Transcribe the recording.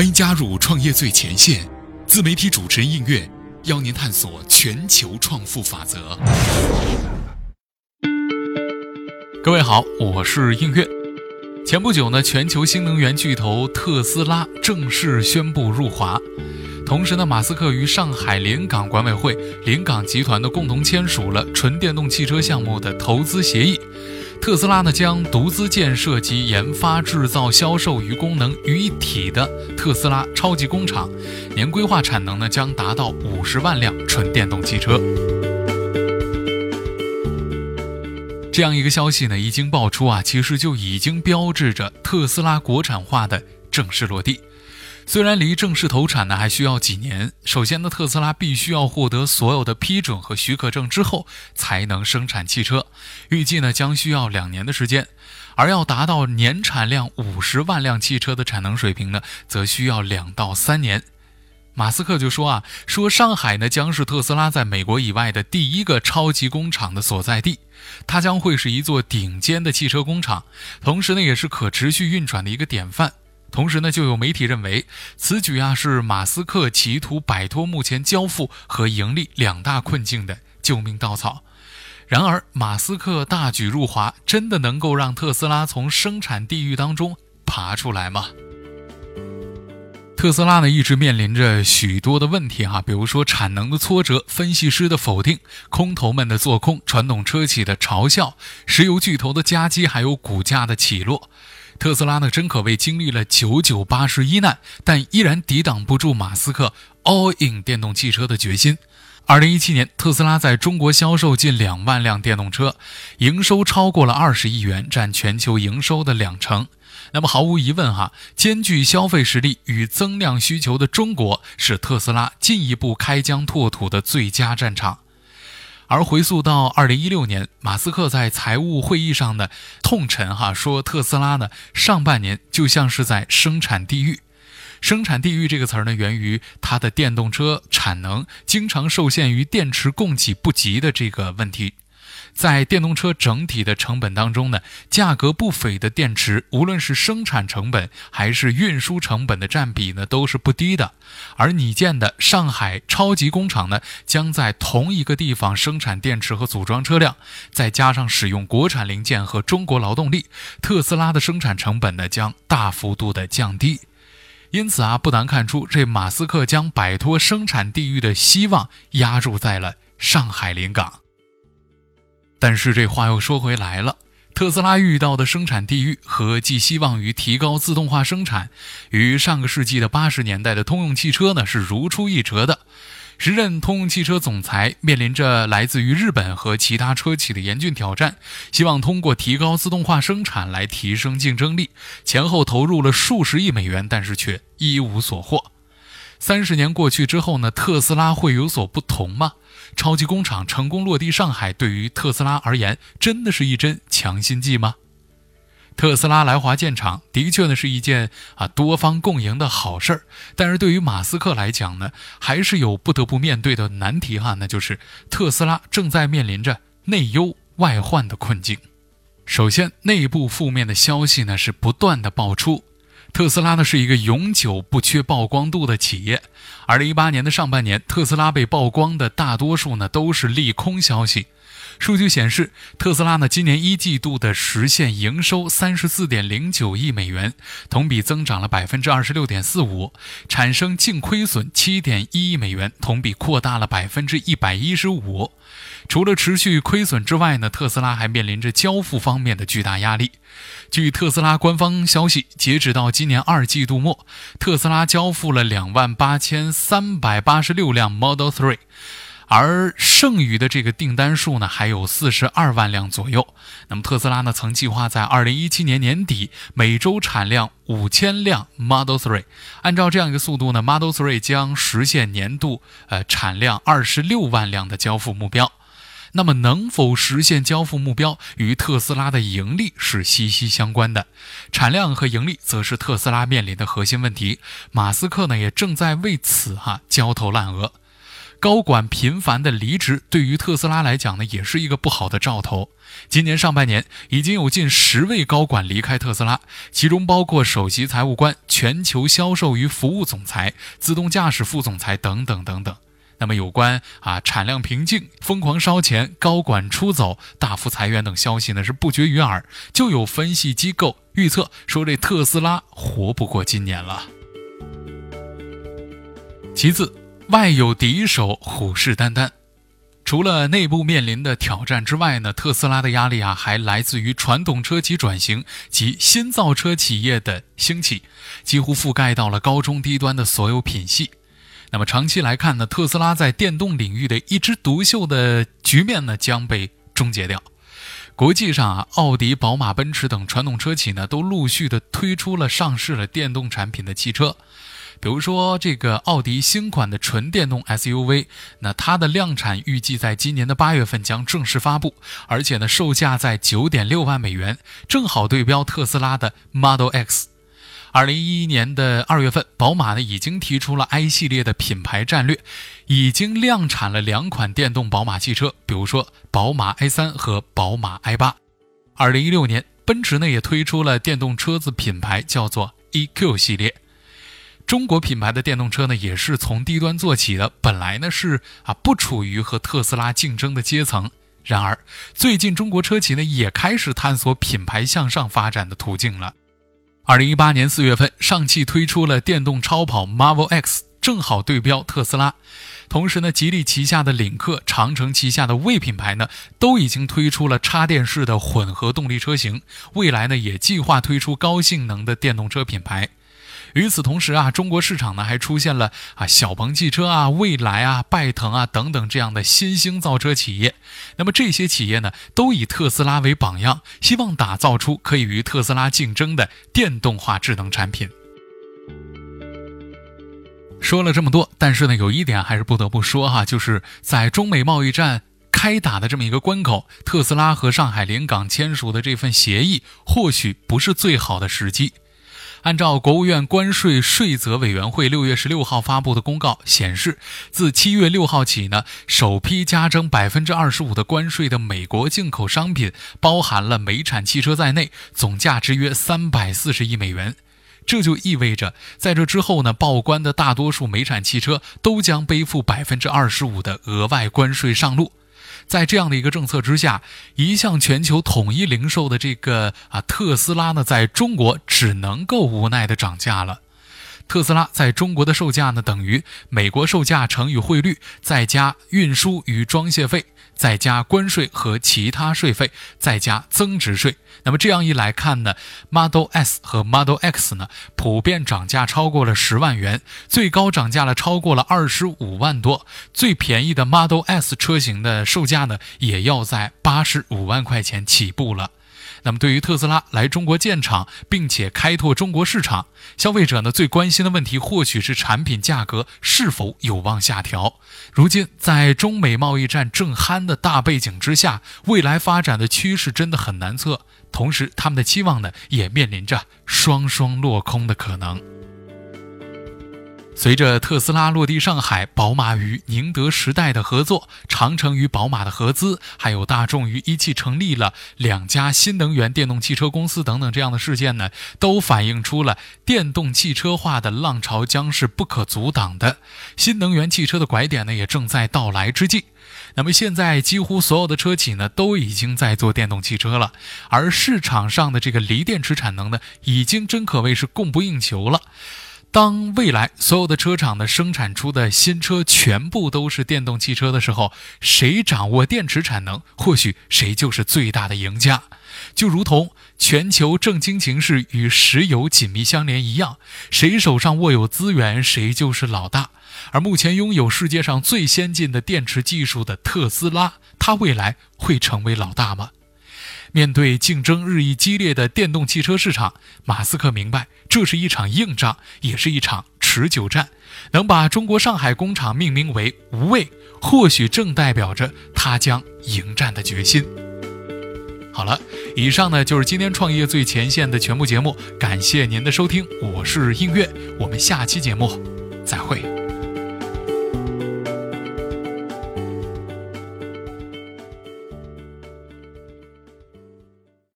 欢迎加入创业最前线，自媒体主持人应月邀您探索全球创富法则。各位好，我是应月。前不久呢，全球新能源巨头特斯拉正式宣布入华，同时呢，马斯克与上海临港管委会、临港集团的共同签署了纯电动汽车项目的投资协议。特斯拉呢将独资建设及研发、制造、销售与功能于一体的特斯拉超级工厂，年规划产能呢将达到五十万辆纯电动汽车。这样一个消息呢一经爆出啊，其实就已经标志着特斯拉国产化的正式落地。虽然离正式投产呢还需要几年，首先呢，特斯拉必须要获得所有的批准和许可证之后才能生产汽车，预计呢将需要两年的时间，而要达到年产量五十万辆汽车的产能水平呢，则需要两到三年。马斯克就说啊，说上海呢将是特斯拉在美国以外的第一个超级工厂的所在地，它将会是一座顶尖的汽车工厂，同时呢也是可持续运转的一个典范。同时呢，就有媒体认为，此举啊是马斯克企图摆脱目前交付和盈利两大困境的救命稻草。然而，马斯克大举入华，真的能够让特斯拉从生产地狱当中爬出来吗？特斯拉呢一直面临着许多的问题哈，比如说产能的挫折、分析师的否定、空头们的做空、传统车企的嘲笑、石油巨头的夹击，还有股价的起落。特斯拉呢，真可谓经历了九九八十一难，但依然抵挡不住马斯克 all in 电动汽车的决心。二零一七年，特斯拉在中国销售近两万辆电动车，营收超过了二十亿元，占全球营收的两成。那么毫无疑问哈，兼具消费实力与增量需求的中国，是特斯拉进一步开疆拓土的最佳战场。而回溯到二零一六年，马斯克在财务会议上的痛陈哈说，特斯拉呢上半年就像是在生产地狱。生产地狱这个词儿呢，源于它的电动车产能经常受限于电池供给不及的这个问题。在电动车整体的成本当中呢，价格不菲的电池，无论是生产成本还是运输成本的占比呢，都是不低的。而你建的上海超级工厂呢，将在同一个地方生产电池和组装车辆，再加上使用国产零件和中国劳动力，特斯拉的生产成本呢将大幅度的降低。因此啊，不难看出，这马斯克将摆脱生产地域的希望压注在了上海临港。但是这话又说回来了，特斯拉遇到的生产地狱和寄希望于提高自动化生产，与上个世纪的八十年代的通用汽车呢是如出一辙的。时任通用汽车总裁面临着来自于日本和其他车企的严峻挑战，希望通过提高自动化生产来提升竞争力，前后投入了数十亿美元，但是却一无所获。三十年过去之后呢，特斯拉会有所不同吗？超级工厂成功落地上海，对于特斯拉而言，真的是一针强心剂吗？特斯拉来华建厂，的确呢是一件啊多方共赢的好事儿。但是对于马斯克来讲呢，还是有不得不面对的难题哈，那就是特斯拉正在面临着内忧外患的困境。首先，内部负面的消息呢是不断的爆出。特斯拉呢是一个永久不缺曝光度的企业。二零一八年的上半年，特斯拉被曝光的大多数呢都是利空消息。数据显示，特斯拉呢今年一季度的实现营收三十四点零九亿美元，同比增长了百分之二十六点四五，产生净亏损七点一亿美元，同比扩大了百分之一百一十五。除了持续亏损之外呢，特斯拉还面临着交付方面的巨大压力。据特斯拉官方消息，截止到今年二季度末，特斯拉交付了两万八千三百八十六辆 Model 3。而剩余的这个订单数呢，还有四十二万辆左右。那么特斯拉呢，曾计划在二零一七年年底每周产量五千辆 Model 3。按照这样一个速度呢，Model 3将实现年度呃产量二十六万辆的交付目标。那么能否实现交付目标，与特斯拉的盈利是息息相关的。产量和盈利则是特斯拉面临的核心问题。马斯克呢，也正在为此哈焦头烂额。高管频繁的离职，对于特斯拉来讲呢，也是一个不好的兆头。今年上半年已经有近十位高管离开特斯拉，其中包括首席财务官、全球销售与服务总裁、自动驾驶副总裁等等等等。那么有关啊产量瓶颈、疯狂烧钱、高管出走、大幅裁员等消息呢是不绝于耳，就有分析机构预测说这特斯拉活不过今年了。其次，外有敌手，虎视眈眈。除了内部面临的挑战之外呢，特斯拉的压力啊还来自于传统车企转型及新造车企业的兴起，几乎覆盖到了高中低端的所有品系。那么长期来看呢，特斯拉在电动领域的一枝独秀的局面呢将被终结掉。国际上啊，奥迪、宝马、奔驰等传统车企呢都陆续的推出了上市了电动产品的汽车，比如说这个奥迪新款的纯电动 SUV，那它的量产预计在今年的八月份将正式发布，而且呢售价在九点六万美元，正好对标特斯拉的 Model X。二零一一年的二月份，宝马呢已经提出了 i 系列的品牌战略，已经量产了两款电动宝马汽车，比如说宝马 i3 和宝马 i8。二零一六年，奔驰呢也推出了电动车子品牌，叫做 EQ 系列。中国品牌的电动车呢也是从低端做起的，本来呢是啊不处于和特斯拉竞争的阶层，然而最近中国车企呢也开始探索品牌向上发展的途径了。二零一八年四月份，上汽推出了电动超跑 Marvel X，正好对标特斯拉。同时呢，吉利旗下的领克、长城旗下的魏品牌呢，都已经推出了插电式的混合动力车型。未来呢，也计划推出高性能的电动车品牌。与此同时啊，中国市场呢还出现了啊小鹏汽车啊、蔚来啊、拜腾啊等等这样的新兴造车企业。那么这些企业呢，都以特斯拉为榜样，希望打造出可以与特斯拉竞争的电动化智能产品。说了这么多，但是呢，有一点还是不得不说哈，就是在中美贸易战开打的这么一个关口，特斯拉和上海临港签署的这份协议，或许不是最好的时机。按照国务院关税税则委员会六月十六号发布的公告显示，自七月六号起呢，首批加征百分之二十五的关税的美国进口商品，包含了美产汽车在内，总价值约三百四十亿美元。这就意味着，在这之后呢，报关的大多数美产汽车都将背负百分之二十五的额外关税上路。在这样的一个政策之下，一向全球统一零售的这个啊特斯拉呢，在中国只能够无奈的涨价了。特斯拉在中国的售价呢，等于美国售价乘以汇率，再加运输与装卸费。再加关税和其他税费，再加增值税。那么这样一来看呢，Model S 和 Model X 呢，普遍涨价超过了十万元，最高涨价了超过了二十五万多。最便宜的 Model S 车型的售价呢，也要在八十五万块钱起步了。那么，对于特斯拉来中国建厂，并且开拓中国市场，消费者呢最关心的问题，或许是产品价格是否有望下调。如今，在中美贸易战正酣的大背景之下，未来发展的趋势真的很难测。同时，他们的期望呢，也面临着双双落空的可能。随着特斯拉落地上海，宝马与宁德时代的合作，长城与宝马的合资，还有大众与一汽成立了两家新能源电动汽车公司等等这样的事件呢，都反映出了电动汽车化的浪潮将是不可阻挡的，新能源汽车的拐点呢也正在到来之际。那么现在几乎所有的车企呢都已经在做电动汽车了，而市场上的这个锂电池产能呢，已经真可谓是供不应求了。当未来所有的车厂的生产出的新车全部都是电动汽车的时候，谁掌握电池产能，或许谁就是最大的赢家。就如同全球政经情势与石油紧密相连一样，谁手上握有资源，谁就是老大。而目前拥有世界上最先进的电池技术的特斯拉，它未来会成为老大吗？面对竞争日益激烈的电动汽车市场，马斯克明白这是一场硬仗，也是一场持久战。能把中国上海工厂命名为“无畏”，或许正代表着他将迎战的决心。好了，以上呢就是今天创业最前线的全部节目，感谢您的收听，我是映月，我们下期节目再会。